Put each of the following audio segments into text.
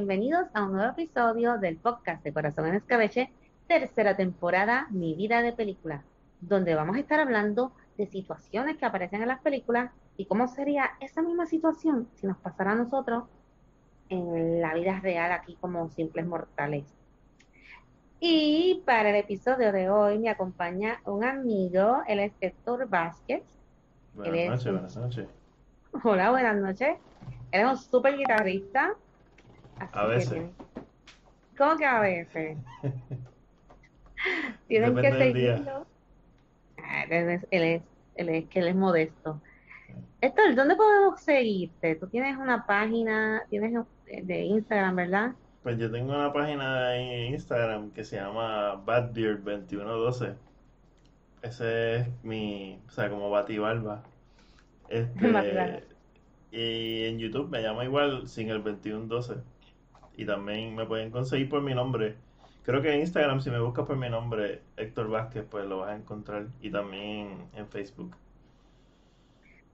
Bienvenidos a un nuevo episodio del podcast de Corazón en Escabeche, tercera temporada, Mi vida de película, donde vamos a estar hablando de situaciones que aparecen en las películas y cómo sería esa misma situación si nos pasara a nosotros en la vida real aquí como simples mortales. Y para el episodio de hoy me acompaña un amigo, el es Héctor Vázquez. Buenas noches, buenas noches. Hola, buenas noches. Él es un súper guitarrista. A veces. ¿Cómo que a veces? Tienen que seguirlo. Ah, él es, él, es, él es que él es modesto. Héctor, ¿dónde podemos seguirte? Tú tienes una página, tienes de Instagram, ¿verdad? Pues yo tengo una página en Instagram que se llama Badbeard2112. Ese es mi, o sea, como Batibarba. Este, y en YouTube me llama igual sin el 2112. Y también me pueden conseguir por mi nombre. Creo que en Instagram, si me buscas por mi nombre, Héctor Vázquez, pues lo vas a encontrar. Y también en Facebook.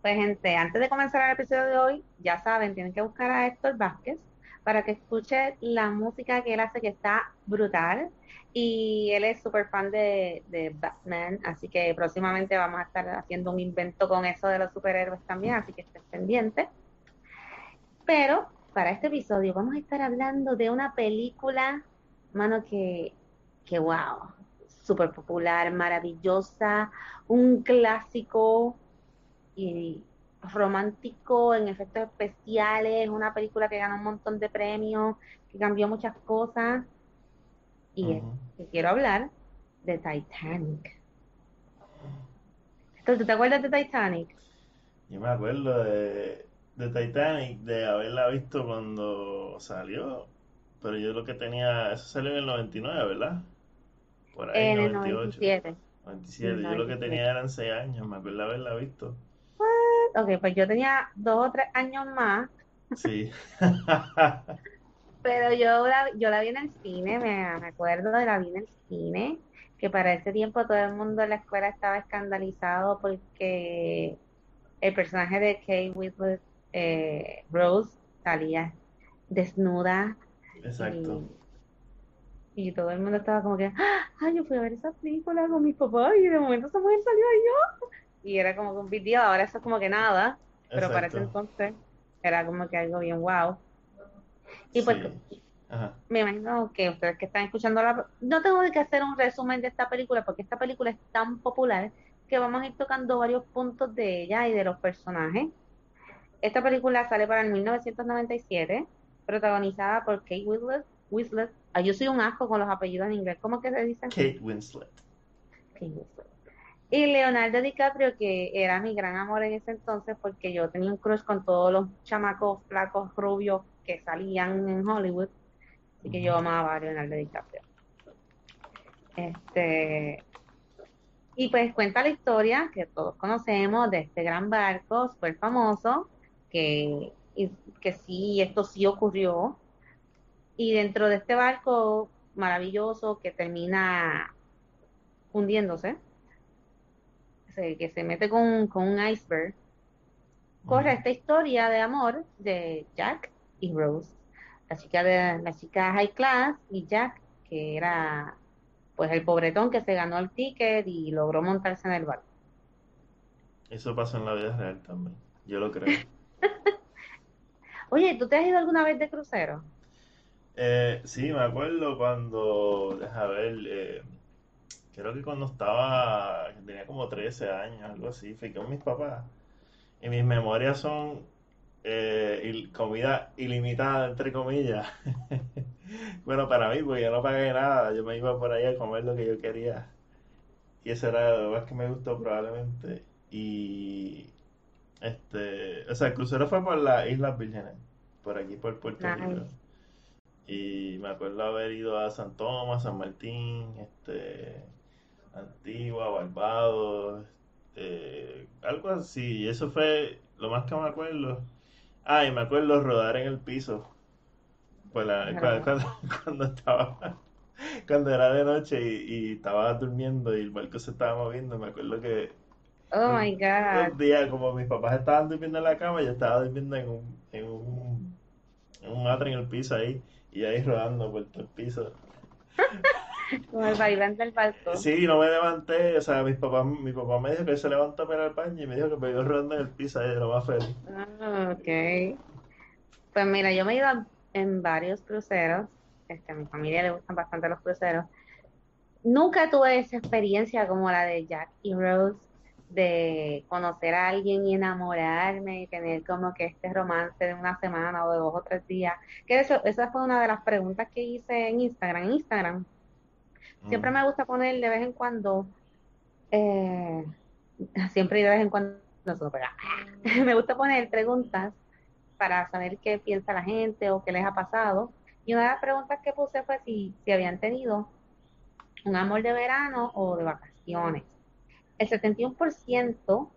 Pues gente, antes de comenzar el episodio de hoy, ya saben, tienen que buscar a Héctor Vázquez para que escuche la música que él hace que está brutal. Y él es súper fan de, de, Batman, así que próximamente vamos a estar haciendo un invento con eso de los superhéroes también, así que estén pendientes. Pero para este episodio vamos a estar hablando de una película, mano, que, que wow, súper popular, maravillosa, un clásico y romántico en efectos especiales, una película que ganó un montón de premios, que cambió muchas cosas. Y que quiero hablar de Titanic. Entonces, ¿tú te acuerdas de Titanic? Yo me acuerdo de, de Titanic, de haberla visto cuando salió. Pero yo lo que tenía, eso salió en el 99, ¿verdad? Por ahí, en 98. el 97. 97. Yo lo que tenía eran 6 años, me acuerdo haberla visto. Ok, pues yo tenía dos o tres años más. Sí. Pero yo la, yo la vi en el cine, me, acuerdo de la vi en el cine, que para ese tiempo todo el mundo en la escuela estaba escandalizado porque el personaje de Kate Winslet, eh, Rose, salía desnuda. Exacto. Y, todo el mundo estaba como que, ¡ay, yo fui a ver esa película con mis papás y de momento esa mujer salió y yo! y era como un video, ahora eso es como que nada, pero para ese entonces era como que algo bien wow. Y pues me imagino que ustedes que están escuchando la... No tengo que hacer un resumen de esta película porque esta película es tan popular que vamos a ir tocando varios puntos de ella y de los personajes. Esta película sale para el 1997, protagonizada por Kate Winslet. Winslet. yo soy un asco con los apellidos en inglés. ¿Cómo que se dice? Kate Winslet. Kate Winslet. Y Leonardo DiCaprio, que era mi gran amor en ese entonces, porque yo tenía un crush con todos los chamacos flacos rubios que salían en Hollywood. Así que yo amaba a Leonardo DiCaprio. Este, y pues cuenta la historia que todos conocemos de este gran barco súper famoso, que, que sí, esto sí ocurrió. Y dentro de este barco maravilloso que termina hundiéndose, que se mete con, un iceberg, corre esta historia de amor de Jack y Rose, la chica de la chica high class y Jack, que era pues el pobretón que se ganó el ticket y logró montarse en el barco. Eso pasa en la vida real también, yo lo creo. Oye, ¿tú te has ido alguna vez de crucero? Eh, sí, me acuerdo cuando, deja ver, eh, creo que cuando estaba, tenía como 13 años, algo así, fui con mis papás. Y mis memorias son eh, comida ilimitada, entre comillas. bueno, para mí, porque yo no pagué nada, yo me iba por ahí a comer lo que yo quería. Y eso era lo más que me gustó probablemente. Y este, o sea, el crucero fue por las Islas Vírgenes, por aquí por Puerto Rico. Y me acuerdo haber ido a San Tomás, San Martín, este, Antigua, Barbados, eh, algo así. Y eso fue lo más que me acuerdo. Ah, y me acuerdo rodar en el piso. Pues cuando, estaba, cuando era de noche y, estaba durmiendo y el barco se estaba moviendo, me acuerdo que Oh my God. Un día, como mis papás estaban durmiendo en la cama, yo estaba durmiendo en un, en un, en un atre en el piso ahí, y ahí rodando por todo el piso. Como el vaivén del barco. Sí, no me levanté, o sea, mis papás, mi papá me dijo que se levantó para al baño y me dijo que me iba rodando en el piso ahí de lo más feliz. Ah, ok. Pues mira, yo me he ido en varios cruceros. Este, a mi familia le gustan bastante los cruceros. Nunca tuve esa experiencia como la de Jack y Rose, de conocer a alguien y enamorarme y tener como que este romance de una semana o de dos o tres días. Que eso, esa fue una de las preguntas que hice en Instagram. En Instagram siempre Mm. me gusta poner de vez en cuando, eh, siempre y de vez en cuando, no solo pega. me gusta poner preguntas para saber qué piensa la gente o qué les ha pasado. Y una de las preguntas que puse fue si, si habían tenido un amor de verano o de vacaciones. El 71%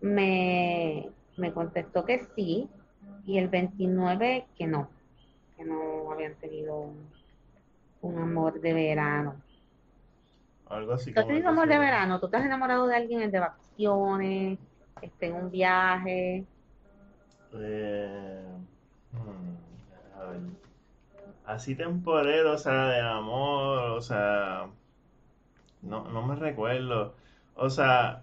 me, me contestó que sí y el 29% que no, que no habían tenido un, un amor de verano. Algo así ¿Tú has tenido amor de verano? ¿Tú te has enamorado de alguien de vacaciones, este, en un viaje? Eh, hmm, a ver. Así temporero, o sea, de amor, o sea, no, no me recuerdo. O sea,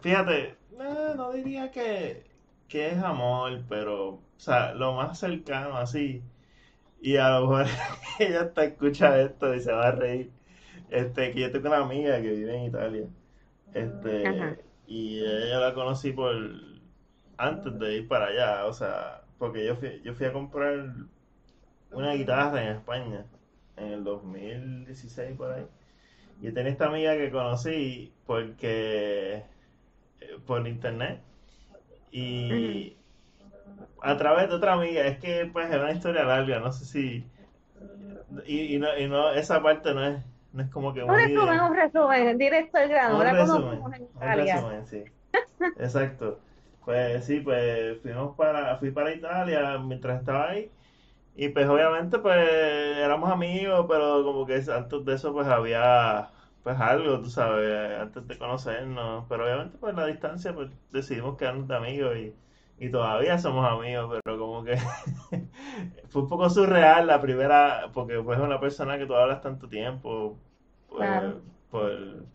fíjate, eh, no diría que, que es amor, pero, o sea, lo más cercano así. Y a lo mejor ella hasta escucha esto y se va a reír. Este, que yo tengo una amiga que vive en Italia. Ajá. Este, y ella la conocí por antes de ir para allá, o sea, porque yo fui, yo fui a comprar una guitarra en España en el 2016 por ahí. Y tenía esta amiga que conocí porque eh, por internet y a través de otra amiga, es que pues es una historia larga, no sé si y, y no, y no esa parte no es no es como que Un resumen, un resumen, directo al grano. un resumen, un resumen, sí. Exacto. Pues sí, pues fuimos para, fui para Italia mientras estaba ahí. Y pues obviamente pues éramos amigos, pero como que antes de eso pues había pues algo, tú sabes, antes de conocernos. Pero obviamente pues la distancia pues decidimos quedarnos de amigos y, y todavía somos amigos, pero como que fue un poco surreal la primera, porque pues es una persona que tú hablas tanto tiempo pues, Claro. por-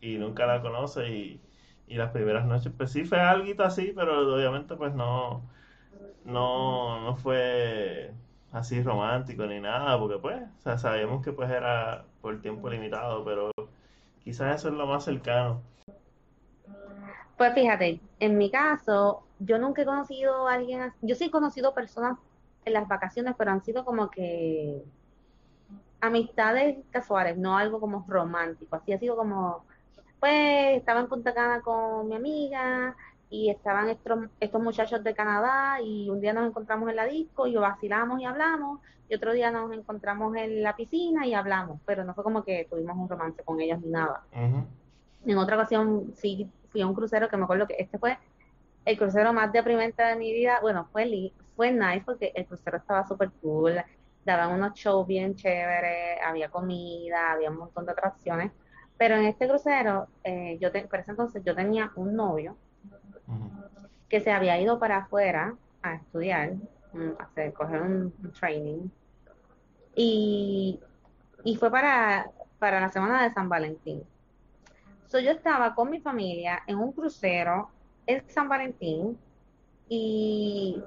y nunca la conoces y, y las primeras noches pues sí fue algo así, pero obviamente pues no, no, no fue así romántico ni nada, porque pues, o sea, sabíamos que pues era por tiempo limitado, pero quizás eso es lo más cercano. Pues fíjate, en mi caso, yo nunca he conocido a alguien. Yo sí he conocido personas en las vacaciones, pero han sido como que amistades casuales, no algo como romántico. Así ha sido como, pues estaba en Punta Cana con mi amiga y estaban estos, estos muchachos de Canadá y un día nos encontramos en la disco y vacilamos y hablamos y otro día nos encontramos en la piscina y hablamos, pero no fue como que tuvimos un romance con ellos ni nada. En otra ocasión sí fui a un crucero que me acuerdo que este fue el crucero más deprimente de mi vida. Bueno, fue, fue nice porque el crucero estaba súper cool, daban unos shows bien chéveres, había comida, había un montón de atracciones. Pero en este crucero, eh, yo te, por ese entonces yo tenía un novio Que se había ido para afuera a estudiar, mm, a hacer, coger un, un training. Y, y fue para, para la semana de San Valentín. So, yo estaba con mi familia en un crucero en San Valentín y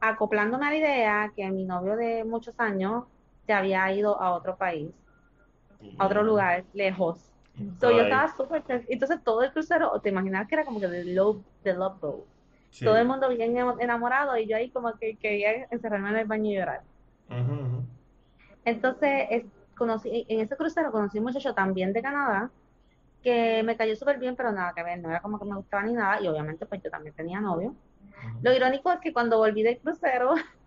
acoplándome a la idea que mi novio de muchos años se había ido a otro país, a otro lugar lejos. So, yo estaba súper. Entonces todo el crucero, te imaginas que era como que de love, de love boat. Sí. Todo el mundo bien enamorado y yo ahí como que quería encerrarme en el baño y llorar. Entonces, es- conocí, en ese crucero conocí un muchacho también de Canadá que me cayó súper bien, pero nada que ver, no era como que me gustaba ni nada, y obviamente pues yo también tenía novio. Lo irónico es que cuando volví del crucero,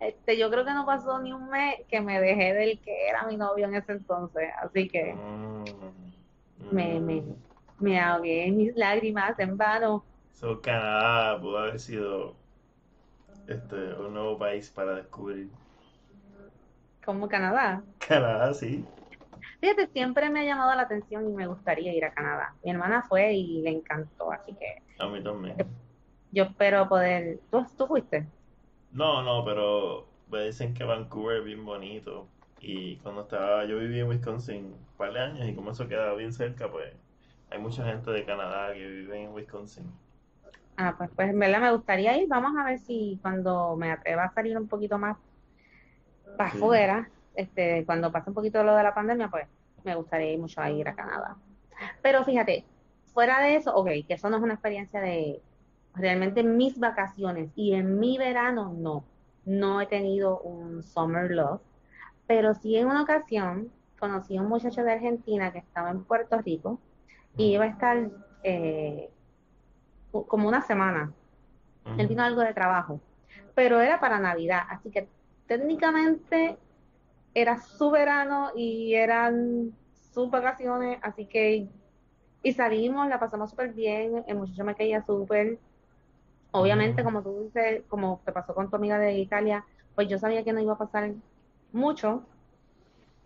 este, yo creo que no pasó ni un mes que me dejé del que era mi novio en ese entonces, así que Mm, me, me, me ahogué mis lágrimas en vano. So, Canadá pudo haber sido este, un nuevo país para descubrir. Como Canadá. Canadá, sí. Fíjate, siempre me ha llamado la atención y me gustaría ir a Canadá. Mi hermana fue y le encantó, así que A mí también. yo yo espero poder. ¿Tú, tú fuiste? No, no, pero me dicen que Vancouver es bien bonito. Y cuando estaba, yo viví en Wisconsin un par de años y como eso queda bien cerca, pues hay mucha gente de Canadá que vive en Wisconsin. Ah, pues, pues en verdad me gustaría ir. Vamos a ver si cuando me atreva a salir un poquito más para Sí. afuera, este, cuando pase un poquito lo de la pandemia, pues me gustaría ir mucho a ir a Canadá. Pero fíjate, fuera de eso, ok, que eso no es una experiencia de realmente en mis vacaciones y en mi verano no, no he tenido un summer love, pero sí en una ocasión conocí a un muchacho de Argentina que estaba en Puerto Rico y iba a estar eh, como una semana. Él vino algo de trabajo, pero era para Navidad, así que técnicamente era su verano y eran sus vacaciones, así que y salimos, la pasamos súper bien, el muchacho me caía súper, obviamente como tú dices, como te pasó con tu amiga de Italia, pues yo sabía que no iba a pasar mucho,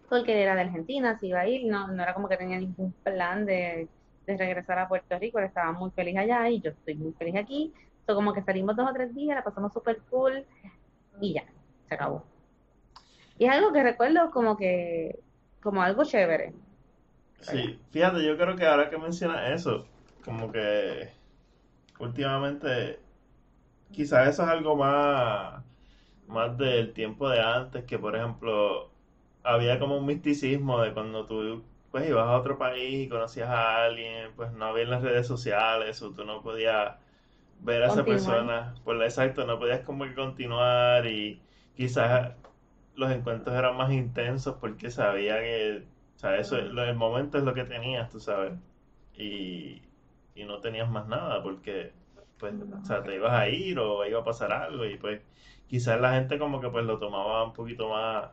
porque era de Argentina, se iba a ir, no, no era como que tenía ningún plan de, de regresar a Puerto Rico, él estaba muy feliz allá y yo estoy muy feliz aquí, so, como que salimos dos o tres días, la pasamos súper cool y ya, se acabó. Y es algo que recuerdo como que, como algo chévere. Sí, fíjate, yo creo que ahora que mencionas eso, como que últimamente quizás eso es algo más, más del tiempo de antes, que por ejemplo había como un misticismo de cuando tú pues ibas a otro país y conocías a alguien, pues no había en las redes sociales o tú no podías ver a esa persona, por la exacto, no podías como que continuar y quizás los encuentros eran más intensos porque sabía que, o sea, eso, lo- el momento es lo que tenías, tú sabes, y, y no tenías más nada porque, pues, o sea, te ibas a ir o iba a pasar algo y pues quizás la gente como que pues lo tomaba un poquito más,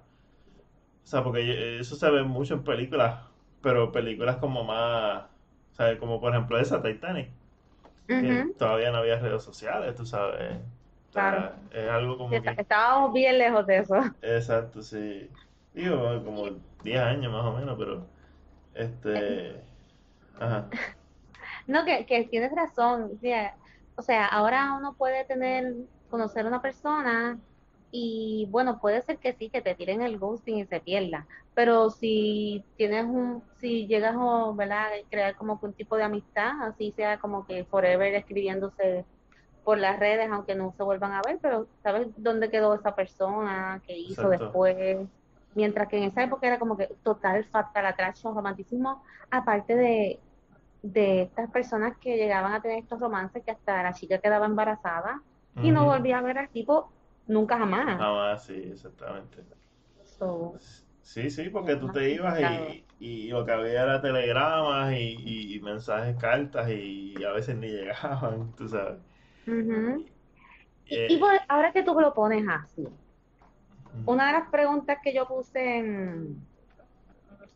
o sea, porque eso se ve mucho en películas, pero películas como más, o sea, como por ejemplo esa Titanic, que todavía no había redes sociales, tú sabes, o claro. sea, es algo como está- que estábamos bien lejos de eso. Exacto, sí. Digo, como 10 años más o menos, pero este, ajá, No, que, que tienes razón. O sea, o sea, ahora uno puede tener, conocer a una persona y bueno, puede ser que sí, que te tiren el ghosting y se pierda. Pero si tienes un, si llegas a, ¿verdad? crear como que un tipo de amistad, así sea como que forever escribiéndose por las redes, aunque no se vuelvan a ver, pero sabes dónde quedó esa persona, qué hizo exacto, después. Mientras que en esa época era como que total fatal attraction, romanticismo, aparte de de estas personas que llegaban a tener estos romances que hasta la chica quedaba embarazada y no volvía a ver al tipo nunca jamás. Jamás, sí, exactamente. So, Sí, sí, porque tú te ibas y, y lo que había era telegramas y, y- mensajes, cartas y a veces ni llegaban, tú sabes. Y, y Eh, por- ahora que tú lo pones así, una de las preguntas que yo puse en,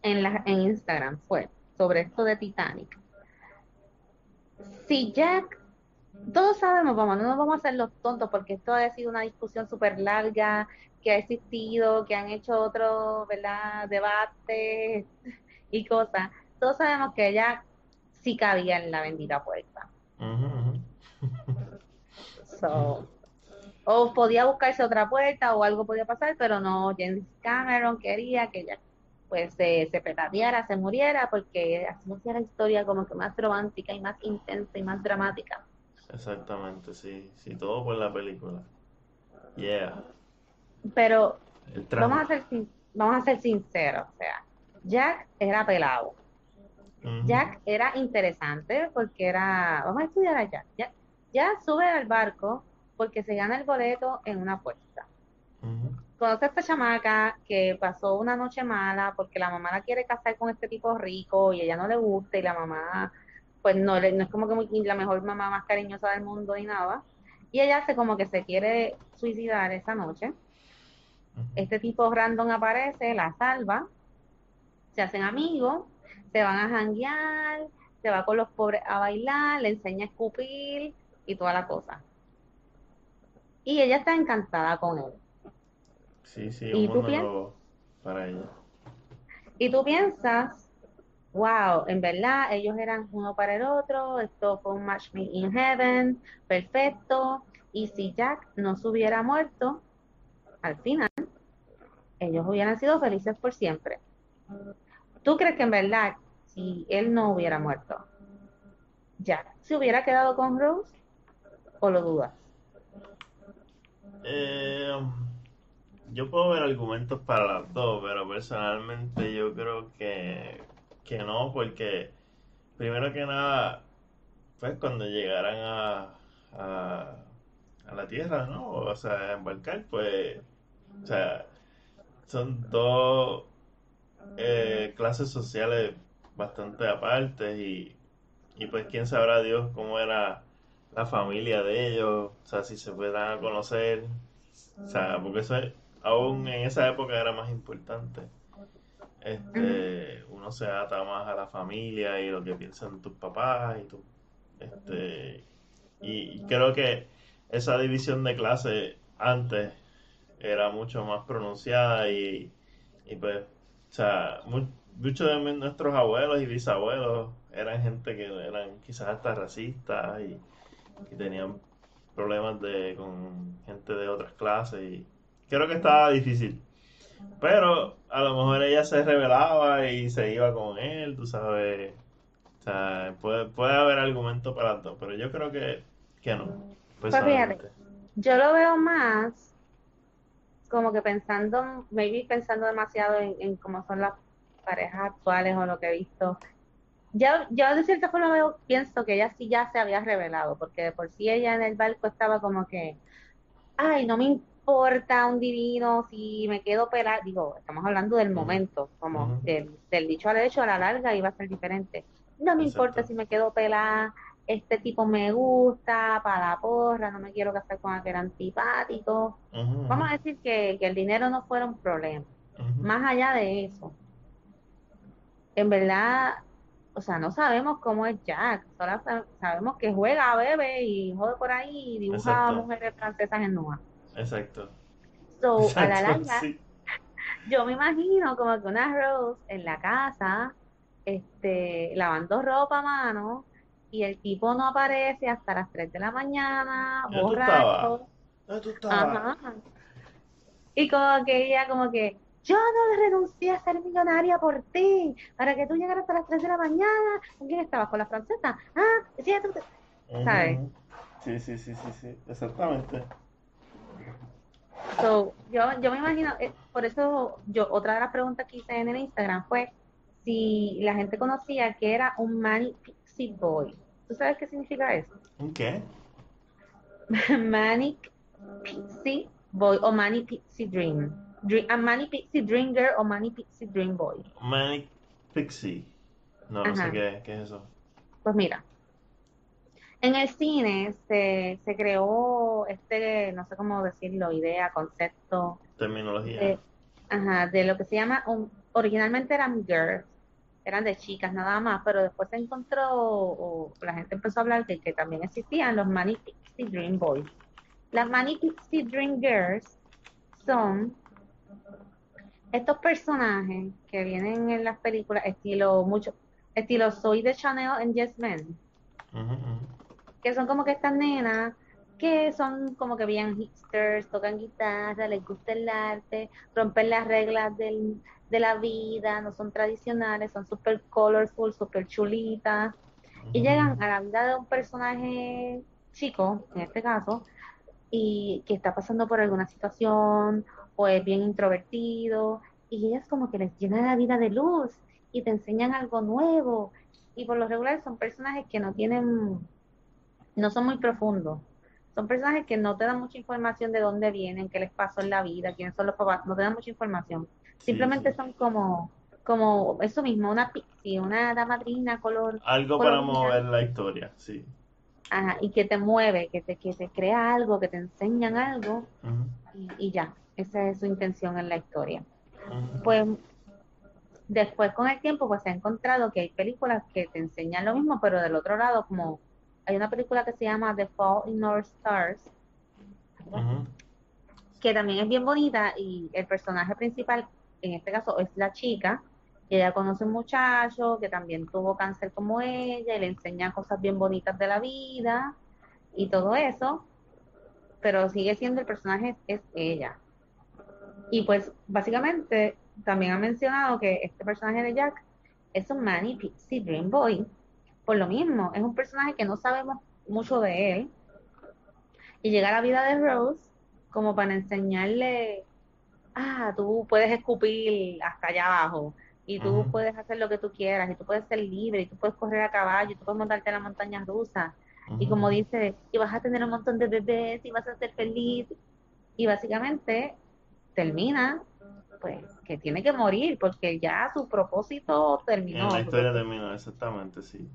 en, la, en Instagram fue sobre esto de Titanic. Si Jack, todos sabemos, vamos, no nos vamos a hacer los tontos porque esto ha sido una discusión súper larga que ha existido, que han hecho otros, ¿verdad?, debates y cosas. Todos sabemos que ella sí cabía en la bendita puerta. So, o podía buscarse otra puerta o algo podía pasar, pero no, James Cameron quería que ella pues se, se petateara, se muriera, porque así hacía la historia como que más romántica y más intensa y más dramática. Exactamente, sí, sí, todo por la película. Yeah, Pero vamos a ser, vamos a ser sinceros, o sea, Jack era pelado. Jack era interesante porque era, vamos a estudiar a Jack. Jack, Jack sube al barco porque se gana el boleto en una apuesta. Conoce a esta chamaca que pasó una noche mala porque la mamá la quiere casar con este tipo rico y ella no le gusta y la mamá, pues no, no es como que muy- la mejor mamá más cariñosa del mundo ni nada. Y ella hace como que se quiere suicidar esa noche. Este tipo random aparece, la salva, se hacen amigos, se van a janguear, se va con los pobres a bailar, le enseña a escupir y toda la cosa. Y ella está encantada con él. Sí, sí, un ¿Y tú mundo piensas? nuevo para ella. Y tú piensas wow, en verdad ellos eran uno para el otro, esto fue un match made in heaven, perfecto, y si Jack no se hubiera muerto, al final, ellos hubieran sido felices por siempre. ¿Tú crees que en verdad, si él no hubiera muerto, Jack se hubiera quedado con Rose o lo dudas? Eh, yo puedo ver argumentos para las dos, pero personalmente yo creo que, que no, porque primero que nada, pues cuando llegaran a, a, a la Tierra, ¿no? O sea, a embarcar, pues, o sea, son dos eh, clases sociales bastante apartes y, y pues quién sabrá Dios cómo era la familia de ellos, o sea, si se puedan conocer, o sea, porque eso es- aún en esa época era más importante. Este, uno se ata más a la familia y lo que piensan tus papás y tu, este, y, creo que esa división de clase antes era mucho más pronunciada y, y pues, o sea, mu- muchos de nuestros abuelos y bisabuelos eran gente que eran quizás hasta racistas y, y tenían problemas de, con gente de otras clases y creo que estaba difícil. Pero a lo mejor ella se rebelaba y se iba con él, tú sabes. O sea, puede, puede haber argumento para todo, pero yo creo que, que no, Pues fíjate, yo lo veo más como que pensando, maybe pensando demasiado en, en cómo son las parejas actuales o lo que he visto. Yo, yo de cierta forma veo, pienso que ella sí ya se había revelado, porque de por sí ella en el barco estaba como que, ay, no me importa un divino si me quedo pelada. Digo, estamos hablando del momento, como del, del dicho al hecho, a la larga iba a ser diferente. No me importa si me quedo pelada, este tipo me gusta, para la porra, no me quiero casar con aquel antipático. Vamos a decir que, que el dinero no fuera un problema. Más allá de eso, en verdad, o sea, no sabemos cómo es Jack, solo sa- sabemos que juega, bebe y jode por ahí y dibuja a mujeres francesas en nua. exacto, So, a la larga, sí. yo me imagino como que una Rose en la casa, este, lavando ropa a mano, y el tipo no aparece hasta las 3 de la mañana, ¿Dónde tú estabas? borracho, ¿Dónde tú estabas? ajá. Y como que ella como que, yo no renuncié a ser millonaria por ti, para que tú llegaras hasta las 3 de la mañana. ¿Con quién estabas? ¿Con la francesa? Ah, sí, tú, ¿sabes? Sí, sí, sí, sí, sí, exactamente. So, yo, yo me imagino, eh, por eso yo, otra de las preguntas que hice en el Instagram fue si la gente conocía que era un Manic Pixie Boy. ¿Tú sabes qué significa eso? ¿Un qué? Manic Pixie Boy o Manic Pixie Dream. Dream a Manic Pixie Dream Girl o Manic Pixie Dream Boy. Manic Pixie. No, no sé qué, qué es eso. Pues mira, en el cine se, se creó este, no sé cómo decirlo, idea, concepto Terminología. de, ajá, de lo que se llama, un- originalmente eran girls, eran de chicas nada más, pero después se encontró, o la gente empezó a hablar de que también existían los Manic Pixie Dream Boys. Las Manic Pixie Dream Girls son estos personajes que vienen en las películas, estilo mucho, estilo Soy de Chanel en Yes Men, que son como que estas nenas que son como que bien hipsters, tocan guitarra, les gusta el arte, rompen las reglas del, de la vida, no son tradicionales, son super colorful, super chulitas, y llegan a la vida de un personaje chico, en este caso, y que está pasando por alguna situación o es bien introvertido y ellas como que les llenan la vida de luz y te enseñan algo nuevo y por lo regular son personajes que no tienen, no son muy profundos. Son personajes que no te dan mucha información de dónde vienen, qué les pasó en la vida, quiénes son los papás, no te dan mucha información. Sí, Simplemente sí. son como, como eso mismo, una pixie, una damadrina color, Algo para mover la historia, sí. Ajá, y que te mueve, que te, que te crea algo, que te enseñan algo, y ya, esa es su intención en la historia. Pues después con el tiempo pues se ha encontrado que hay películas que te enseñan lo mismo, pero del otro lado, como hay una película que se llama The Fall in Our Stars, que también es bien bonita y el personaje principal, en este caso, es la chica Y ella conoce un muchacho que también tuvo cáncer como ella y le enseña cosas bien bonitas de la vida y todo eso, pero sigue siendo el personaje es ella. Y pues básicamente también ha mencionado que este personaje de Jack es un Manny Pixie Dream Boy, por lo mismo, es un personaje que no sabemos mucho de él, y llega a la vida de Rose como para enseñarle, ah, tú puedes escupir hasta allá abajo, y tú puedes hacer lo que tú quieras, y tú puedes ser libre, y tú puedes correr a caballo, y tú puedes montarte en la montaña rusa, y como dice, y vas a tener un montón de bebés, y vas a ser feliz, y básicamente termina pues que tiene que morir porque ya su propósito terminó. la historia terminó, exactamente, sí.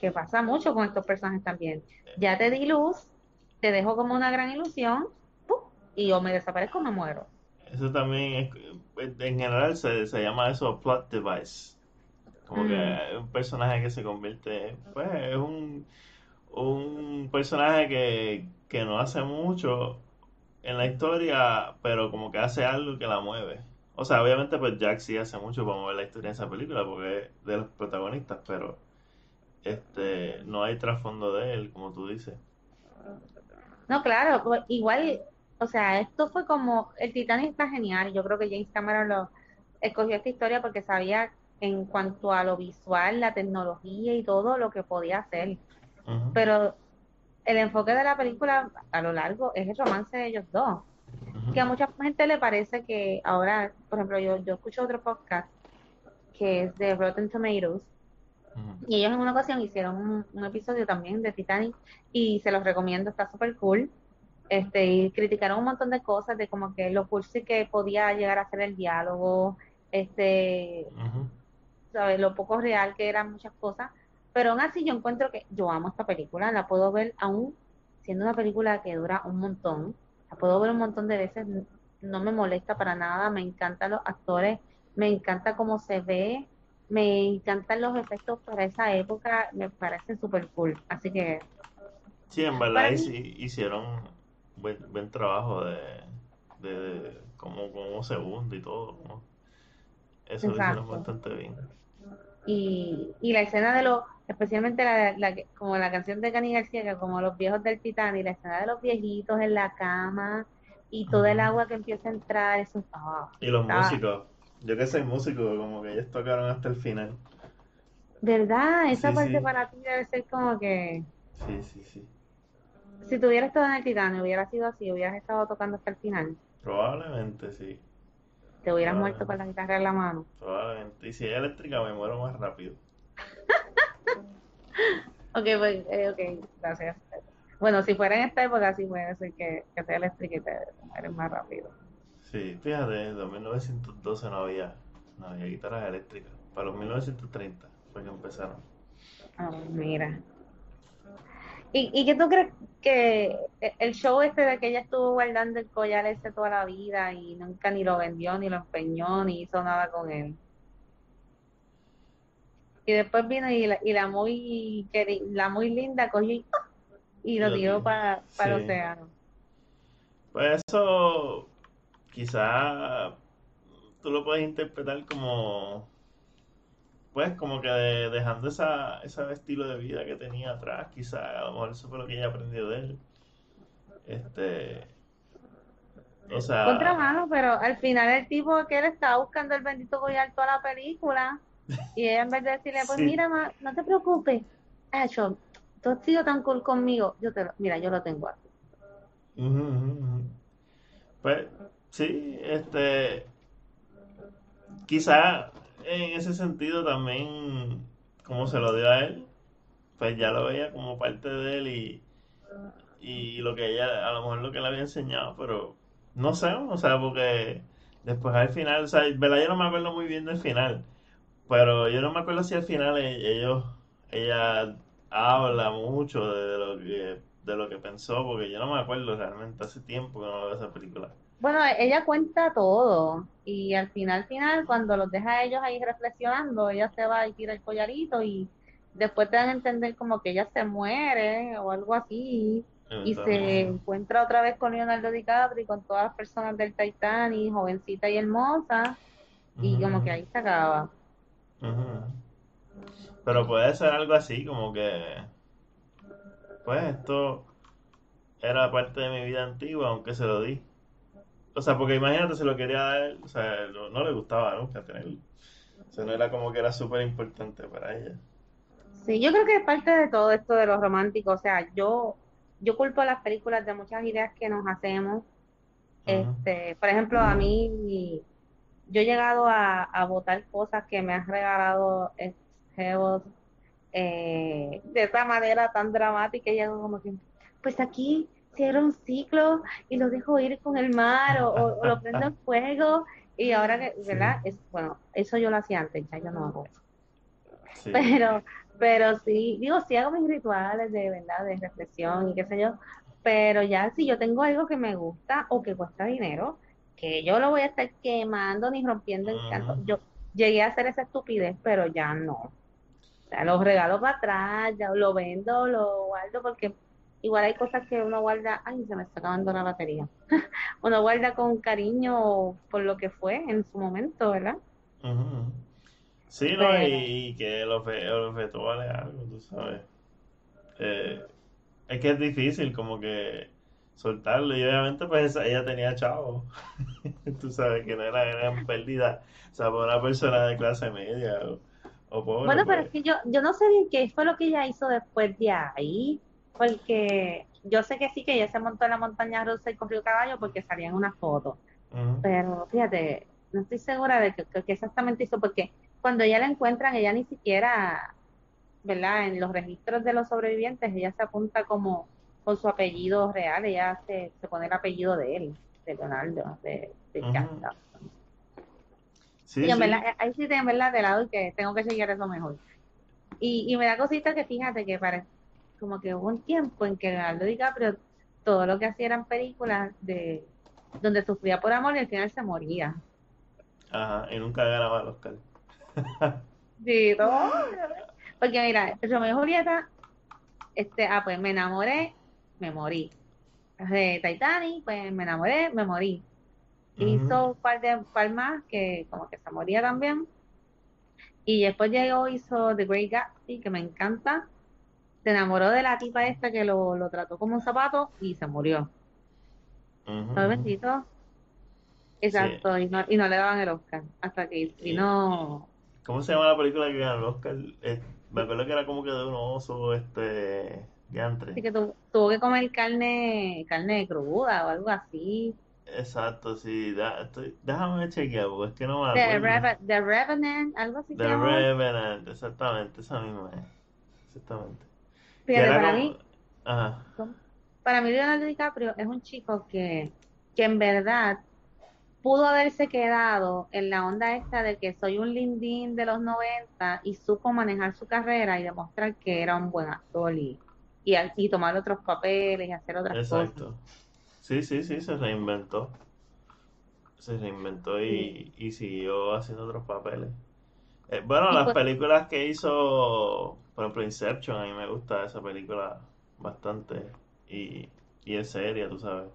Que pasa mucho con estos personajes también. Ya te di luz, te dejo como una gran ilusión y yo me desaparezco o me muero. Eso también es, en general se, llama eso plot device. Como que mm. un personaje que se convierte, pues es un, un personaje que, que no hace mucho en la historia, pero como que hace algo que la mueve. O sea, obviamente pues Jack sí hace mucho para mover la historia en esa película porque es de los protagonistas, pero este no hay trasfondo de él, como tú dices. No, claro, pues, igual, o sea, esto fue como, el Titanic está genial, yo creo que James Cameron lo escogió esta historia porque sabía en cuanto a lo visual, la tecnología y todo lo que podía hacer. Pero el enfoque de la película a lo largo es el romance de ellos dos. Que a mucha gente le parece que ahora, por ejemplo, yo, yo escucho otro podcast que es de Rotten Tomatoes y ellos en una ocasión hicieron un, episodio también de Titanic y se los recomiendo, está súper cool. Este, y criticaron un montón de cosas de como que lo cursi que podía llegar a ser el diálogo, este, ¿sabes? lo poco real que eran muchas cosas pero aún así yo encuentro que yo amo esta película, la puedo ver aún siendo una película que dura un montón, la puedo ver un montón de veces, no me molesta para nada, me encantan los actores, me encanta cómo se ve, me encantan los efectos para esa época, me parecen súper cool, así que... Sí, en verdad hicieron buen, buen trabajo de, de, como, como segundo y todo, eso lo hicieron bastante bien. Y, y la escena de los especialmente la, como la canción de Cani García, que como los viejos del Titanic, la escena de los viejitos en la cama y todo el agua que empieza a entrar, eso estaba... Y los músicos, yo que soy músico, como que ellos tocaron hasta el final. ¿Verdad? Esa parte para ti debe ser como que... Sí, sí, sí. Si tú hubieras estado en el Titanic, hubiera sido así, hubieras estado tocando hasta el final. Probablemente, sí. Te hubieras muerto con la guitarra en la mano. Probablemente. Y si es eléctrica, me muero más rápido. ok, pues, eh, ok, gracias. Bueno, si fuera en esta época, sí puede ser que, que te eléctrica y te eres más rápido. Sí, fíjate, en 1912 no había, no había guitarras eléctricas. Para los 1930 fue que empezaron. Ah, mira. ¿Y, ¿Y qué tú crees que el show este de que ella estuvo guardando el collar ese toda la vida y nunca ni lo vendió, ni lo empeñó, ni hizo nada con él? Y después vino y la, y la muy la muy linda cogió y, lo tiró para, para el océano. Pues eso quizá tú lo puedes interpretar como pues como que dejando esa, ese estilo de vida que tenía atrás, quizá a lo mejor eso fue lo que ella aprendió de él. Este o sea, Contra pero al final el tipo que él estaba buscando el bendito collar toda la película y ella en vez de decirle, pues mira, no te preocupes, hecho, tú has sido tan cool conmigo, yo te mira, yo lo tengo aquí. Pues sí, este, quizá en ese sentido también, como se lo dio a él, pues ya lo veía como parte de él y, y lo que ella, a lo mejor lo que le había enseñado, pero no sé, o sea, porque después al final, o sea, ¿verdad? Yo no me acuerdo muy bien del final, pero yo no me acuerdo si al final e-, ellos, ella habla mucho de lo que de lo que pensó, porque yo no me acuerdo realmente hace tiempo que no veo esa película. Bueno, ella cuenta todo y al final, final, cuando los deja a ellos ahí reflexionando, ella se va y tira el collarito y después te dan a entender como que ella se muere o algo así y se encuentra otra vez con Leonardo DiCaprio y con todas las personas del Titanic, jovencita y hermosa Y como que ahí se acaba. Pero puede ser algo así, como que, pues esto era parte de mi vida antigua, aunque se lo di. O sea, porque imagínate, se lo quería dar, o sea, no, le gustaba nunca tenerlo. O sea, no era como que era súper importante para ella. Sí, yo creo que es parte de todo esto de los románticos. O sea, yo, yo culpo a las películas de muchas ideas que nos hacemos. Este, por ejemplo, a mí, yo he llegado a, a votar cosas que me han regalado ex jevos, eh, de esa manera tan dramática. Y hago como que, pues aquí cierro un ciclo y lo dejo ir con el mar o, o- o lo prendo en fuego. Y ahora que, Sí, ¿verdad? Es, bueno, eso yo lo hacía antes, ya yo no hago eso. sí. Pero, pero sí, digo, sí hago mis rituales de verdad, de reflexión y qué sé yo, pero ya si yo tengo algo que me gusta o que cuesta dinero, que yo lo voy a estar quemando ni rompiendo en canto. Yo llegué a hacer esa estupidez, pero ya no. O sea, los regalo para atrás, ya lo vendo, lo guardo, porque igual hay cosas que uno guarda, ay, se me está acabando la batería. Uno guarda con cariño por lo que fue en su momento, ¿verdad? Sí, ¿no? Y, y que los, los rituales algo, tú sabes. Eh, es que es difícil como que soltarlo y obviamente pues ella tenía chavo. Tú sabes que no era gran pérdida. O sea, para una persona de clase media o, o pobre, Bueno, pero es pues. que yo, yo no sé bien qué fue lo que ella hizo después de ahí, porque yo sé que sí, que ella se montó en la montaña rusa y corrió caballo porque salía en una foto, ujú, pero fíjate, no estoy segura de qué- qué exactamente hizo, porque cuando ella la encuentran, ella ni siquiera, ¿verdad? En los registros de los sobrevivientes, ella se apunta como con su apellido real, ella se, se pone el apellido de él, de Leonardo, de, de. Dawson. Sí, Y en verdad, sí. eh, ahí sí, en verdad, de lado y que tengo que seguir eso mejor. Y, y me da cosita que fíjate que parece como que hubo un tiempo en que Leonardo DiCaprio todo lo que hacía eran películas de donde sufría por amor y al final se moría. Ajá, y nunca ganaba el Oscar. Sí, todo. Porque mira, Romeo y Julieta, este, ah, pues me enamoré, me morí. De Titanic, pues me enamoré, me morí. Hizo un par de par más que como que se moría también. Y después llegó, hizo The Great Gatsby, que me encanta. Se enamoró de la tipa esta que lo, lo trató como un zapato y se murió. ujú, ¿Sabes, ujú. bendito? Sí. Exacto, y no, y no le daban el Oscar. Hasta que Y, vino. ¿cómo se llama la película que ganó el Oscar? Eh, me acuerdo que era como que de un oso, este, diantre. Así que tu- tuvo que comer carne, carne cruda o algo así. Exacto, sí. da- estoy- déjame chequear, porque es que no me The, acuerdo. The Revenant, algo así The. Revenant, exactamente, esa misma es. Exactamente. Fíjate, para como... mí, Ajá. para mí Leonardo DiCaprio es un chico que, que en verdad pudo haberse quedado en la onda esta de que soy un lindín de los 90 y supo manejar su carrera y demostrar que era un buen actor y, y, y tomar otros papeles y hacer otras cosas. Exacto. Sí, sí, sí, se reinventó. Se reinventó y, y siguió haciendo otros papeles. Eh, bueno, Y las pues, películas que hizo, por ejemplo, Inception, a mí me gusta esa película bastante. Y, y es seria, tú sabes.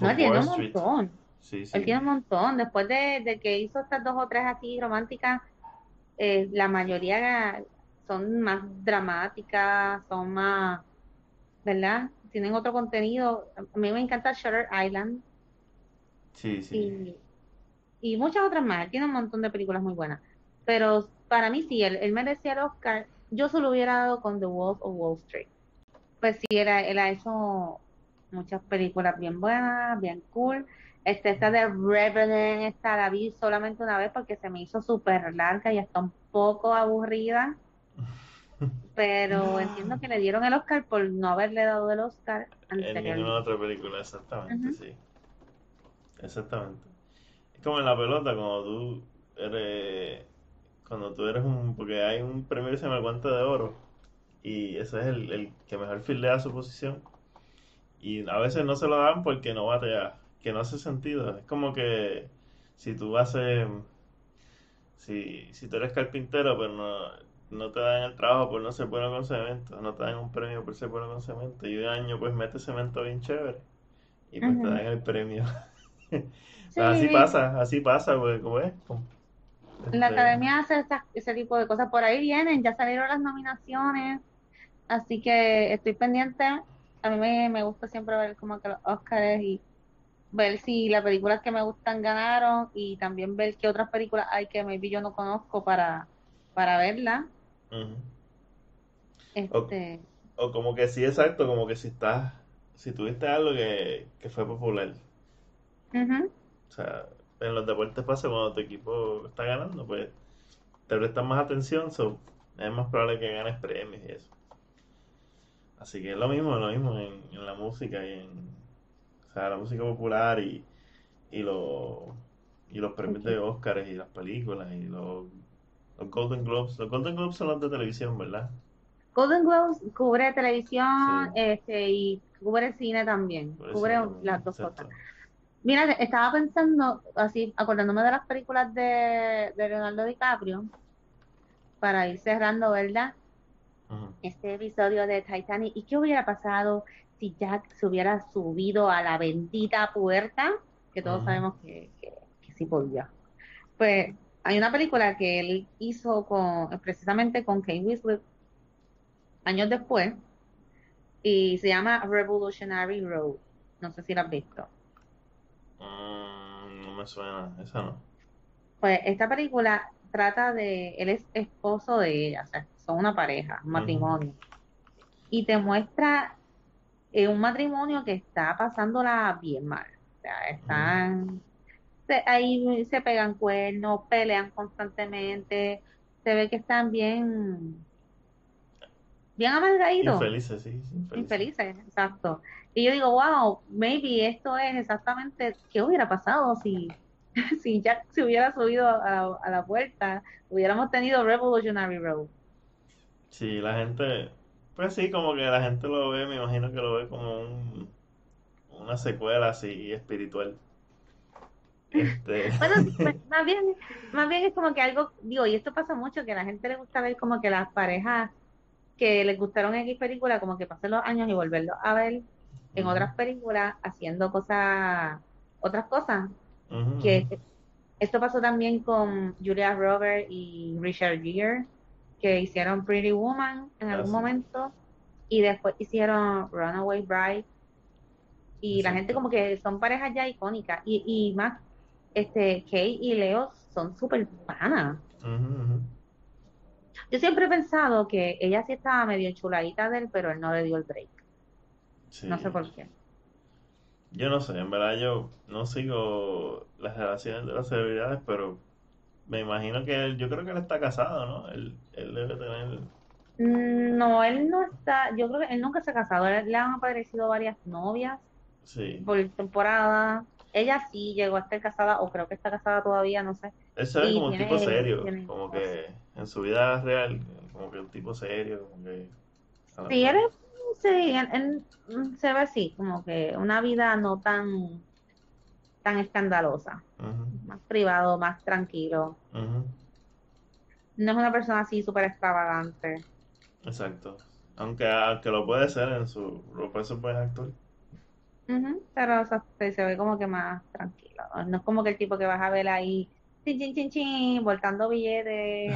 No, él tiene un montón. Sí, Él sí. tiene un montón. Después de, de que hizo estas dos o tres así románticas, eh, la mayoría son más dramáticas, son más, ¿verdad? Tienen otro contenido. A mí me encanta Shutter Island Sí, sí. y, y muchas otras más. Él tiene un montón de películas muy buenas. Pero para mí sí, él, él merecía el Oscar. Yo se lo hubiera dado con The Wolf of Wall Street. Pues sí, él, ha- él ha hecho muchas películas bien buenas, bien cool. Este, esta de Revenant, esta la vi solamente una vez porque se me hizo súper larga y hasta un poco aburrida, pero entiendo que le dieron el Oscar por no haberle dado el Oscar En ninguna anteriormente. otra película, exactamente, sí. Exactamente. Es como en la pelota, cuando tú eres, cuando tú eres un, porque hay un premio que se llama Guante de Oro, y ese es el, el que mejor fildea su posición, y a veces no se lo dan porque no batea, que no hace sentido. Es como que si tú haces, si, si tú eres carpintero, pero no, no te dan el trabajo por no ser bueno con cemento, no te dan un premio por ser bueno con cemento, y un año pues metes cemento bien chévere, y pues te dan el premio. Pero así Sí, pasa, así pasa, pues, ¿cómo es? Como- la Este, academia hace esas- ese tipo de cosas. Por ahí vienen, ya salieron las nominaciones, así que estoy pendiente. A mí me, me gusta siempre ver como que los Oscars y ver si las películas que me gustan ganaron y también ver qué otras películas hay que maybe yo no conozco para, para. O, Este, o como que sí, exacto, como que si estás, si tuviste algo que, que fue popular. O sea, en los deportes pasa cuando tu equipo está ganando, pues te prestas más atención, so, es más probable que ganes premios y eso. Así que es lo mismo, lo mismo en, en la música y en, o sea, la música popular y, y, lo- y los premios de Oscars y las películas y los, los Golden Globes. Los Golden Globes son los de televisión, ¿verdad? Golden Globes cubre televisión, Sí, este, y cubre cine también, eso cubre también, las dos cosas. exacto. Mira, estaba pensando, así, acordándome de las películas de, de Leonardo DiCaprio, para ir cerrando, ¿verdad? Ujú, Este episodio de Titanic. ¿Y qué hubiera pasado si Jack se hubiera subido a la bendita puerta? Que todos ujú, sabemos que, que, que sí podía. Pues hay una película que él hizo con, precisamente con Kate Winslet años después, y se llama Revolutionary Road. No sé si la has visto. Mm, no me suena, esa no. Pues esta película trata de, él es esposo de ella, o sea, son una pareja, un matrimonio, y te muestra eh, un matrimonio que está pasándola bien mal, o sea, están, se- ahí se pegan cuernos, pelean constantemente, se ve que están bien, bien amargaditos, Infelices, sí, infelices. infelices, exacto. Y yo digo, wow, maybe esto es exactamente qué hubiera pasado si si Jack se hubiera subido a la, a la puerta, hubiéramos tenido Revolutionary Road. Sí, la gente, pues sí, como que la gente lo ve, me imagino que lo ve como un, una secuela así espiritual. Este, Bueno, más bien, más bien es como que algo, digo, y esto pasa mucho, que a la gente le gusta ver como que las parejas que les gustaron X película, como que pasen los años y volverlos a ver en otras películas haciendo cosas, otras cosas. Que esto pasó también con Julia Roberts y Richard Gere, que hicieron Pretty Woman en Ah, algún sí, momento y después hicieron Runaway Bride. Y la gente como que son parejas ya icónicas y, y más este Kate y Leo son súper panas. Ujú. Yo siempre he pensado que ella sí estaba medio enchuladita de él, pero él no le dio el break. No sé Sí, por qué. yo no sé, en verdad yo no sigo las relaciones de las celebridades, pero me imagino que él, yo creo que él está casado, ¿no? Él, él debe tener, Mm, No, él no está, yo creo que él nunca se ha casado, él- le han aparecido varias novias sí, por temporada. Ella sí llegó a estar casada, o creo que está casada todavía, no sé. él se ve como un tipo serio, tiene como que en su vida real, como que un tipo serio, como que Sí, él sí, él, él, se ve así, como que una vida no tan, tan escandalosa, más privado, más tranquilo. No es una persona así súper extravagante. exacto, aunque, aunque lo puede ser en su, lo puede ser buen actor, Ujú, pero o sea, se, ve como que más tranquilo. No es como que el tipo que vas a ver ahí, chin, chin, chin, chin, volcando billetes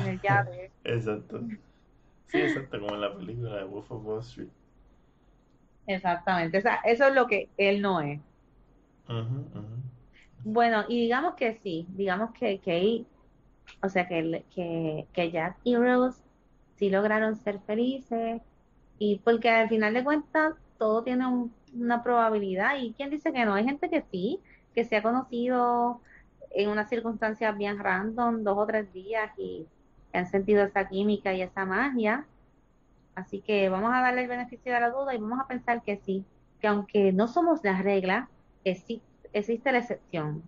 en el yate. exacto, sí, exacto, como en la película de Wolf of Wall Street, Exactamente, o sea, eso es lo que él no es. Ujú. Bueno, y digamos que sí, digamos que Kate, o sea, que, que Jack y Rose sí lograron ser felices, y porque al final de cuentas todo tiene un- una probabilidad, y quién dice que no, hay gente que sí, que se ha conocido en unas circunstancias bien random, dos o tres días, y han sentido esa química y esa magia, así que vamos a darle el beneficio de la duda y vamos a pensar que sí, que aunque no somos la regla, exi- existe la excepción,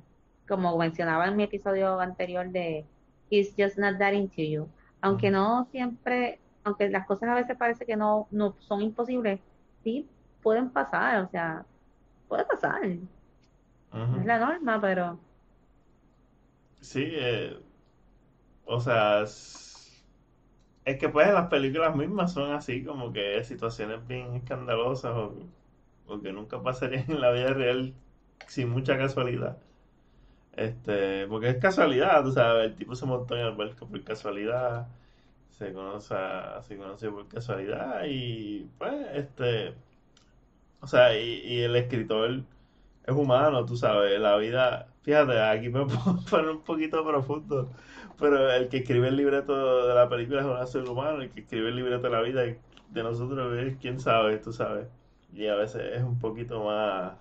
como mencionaba en mi episodio anterior de It's just not that into you. Aunque no siempre, aunque las cosas a veces parece que no, no son imposibles, sí pueden pasar, o sea, puede pasar. No es la norma, pero Sí, eh, o sea, es, es que pues las películas mismas son así, como que situaciones bien escandalosas o, o que nunca pasarían en la vida real sin mucha casualidad. Este, porque es casualidad, tú sabes, el tipo se montó en el barco por casualidad, se conoce, se conoció por casualidad y pues, este, o sea, y, y el escritor es humano, tú sabes, la vida, fíjate, aquí me puedo poner un poquito profundo, pero el que escribe el libreto de la película es un ser humano, el que escribe el libreto de la vida de nosotros es quién sabe, tú sabes, y a veces es un poquito más,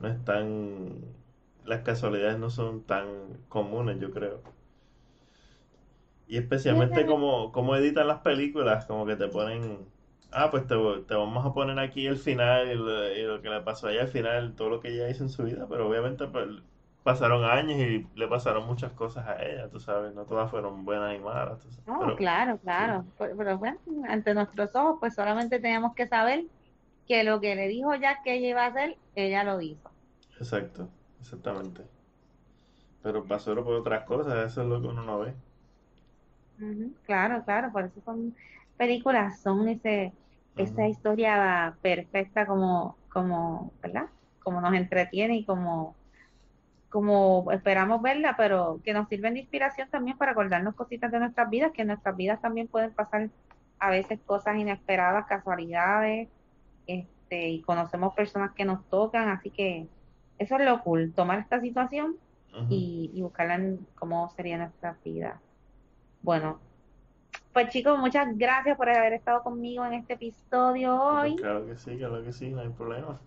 no es tan, las casualidades no son tan comunes, yo creo. Y especialmente como, como editan las películas, como que te ponen ah, pues te, te, vamos a poner aquí el final y lo, que le pasó a ella al final, todo lo que ella hizo en su vida, pero obviamente pues, pasaron años y le pasaron muchas cosas a ella, tú sabes, no todas fueron buenas y malas. No, claro, claro, pero, bueno, ante nuestros ojos pues solamente teníamos que saber que lo que le dijo ya que ella iba a hacer, ella lo hizo. Exacto, exactamente. Pero pasó por otras cosas, eso es lo que uno no ve. claro, claro, por eso son películas son ese, esa historia perfecta como, como, ¿verdad? Como nos entretiene y como, como esperamos verla, pero que nos sirven de inspiración también para acordarnos cositas de nuestras vidas, que en nuestras vidas también pueden pasar a veces cosas inesperadas, casualidades, este, y conocemos personas que nos tocan, así que eso es lo cool, tomar esta situación y, y buscarla en cómo sería nuestra vida. Bueno, pues chicos, muchas gracias por haber estado conmigo en este episodio hoy. Claro que sí, claro que sí, no hay problema.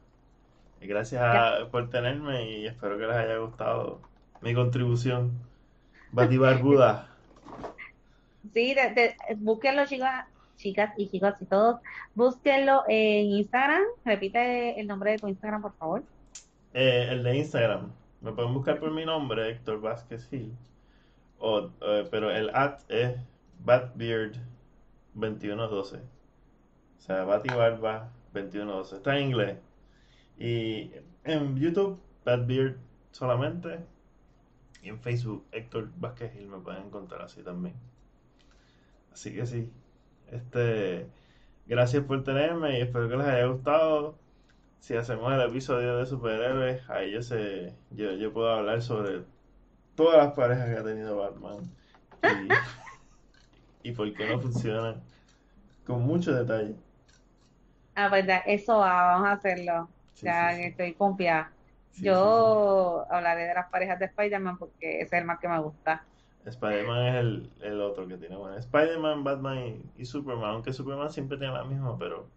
Gracias por tenerme y espero que les haya gustado mi contribución. Batibarbuda. Sí, búsquenlo chicas, chicas y chicos y todos. Búsquenlo en Instagram. Repite el nombre de tu Instagram, por favor. Eh, el de Instagram. Me pueden buscar por mi nombre, Héctor Vázquez Gil. O, eh, pero el at es Batbeard 2112. O sea, Bat y Barba 2112. Está en inglés. Y en YouTube, Batbeard solamente. Y en Facebook, Héctor Vázquez Gil me pueden encontrar así también. Así que sí. Este. Gracias por tenerme y espero que les haya gustado. Si hacemos el episodio de superhéroes, ahí yo sé, yo, yo puedo hablar sobre todas las parejas que ha tenido Batman. Y, y por qué no funcionan con mucho detalle. Ah, verdad, pues eso vamos a hacerlo. ya estoy confiada. Yo hablaré de las parejas de Spider-Man porque ese es el más que me gusta. Spider-Man es el, el, otro que tiene bueno. Spider-Man, Batman y, Superman, aunque Superman siempre tiene la misma, pero...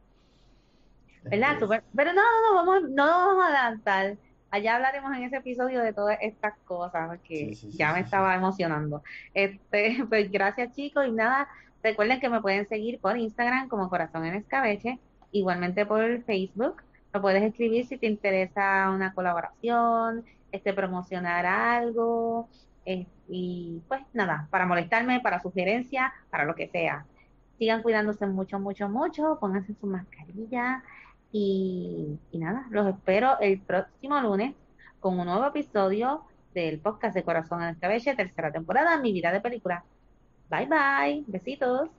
¿Verdad? Pero no, no, no, vamos, no vamos a adelantar. Allá hablaremos en ese episodio de todas estas cosas que ya me estaba emocionando. Este, pues gracias chicos y nada, recuerden que me pueden seguir por Instagram como Corazón en Escabeche, igualmente por Facebook. Me puedes escribir si te interesa una colaboración, este promocionar algo eh, y pues nada, para molestarme, para sugerencia, para lo que sea. Sigan cuidándose mucho, mucho, mucho, pónganse su mascarilla, y, nada, los espero el próximo lunes con un nuevo episodio del podcast de Corazón en el Cabello, tercera temporada, Mi Vida de Película. Bye bye, besitos.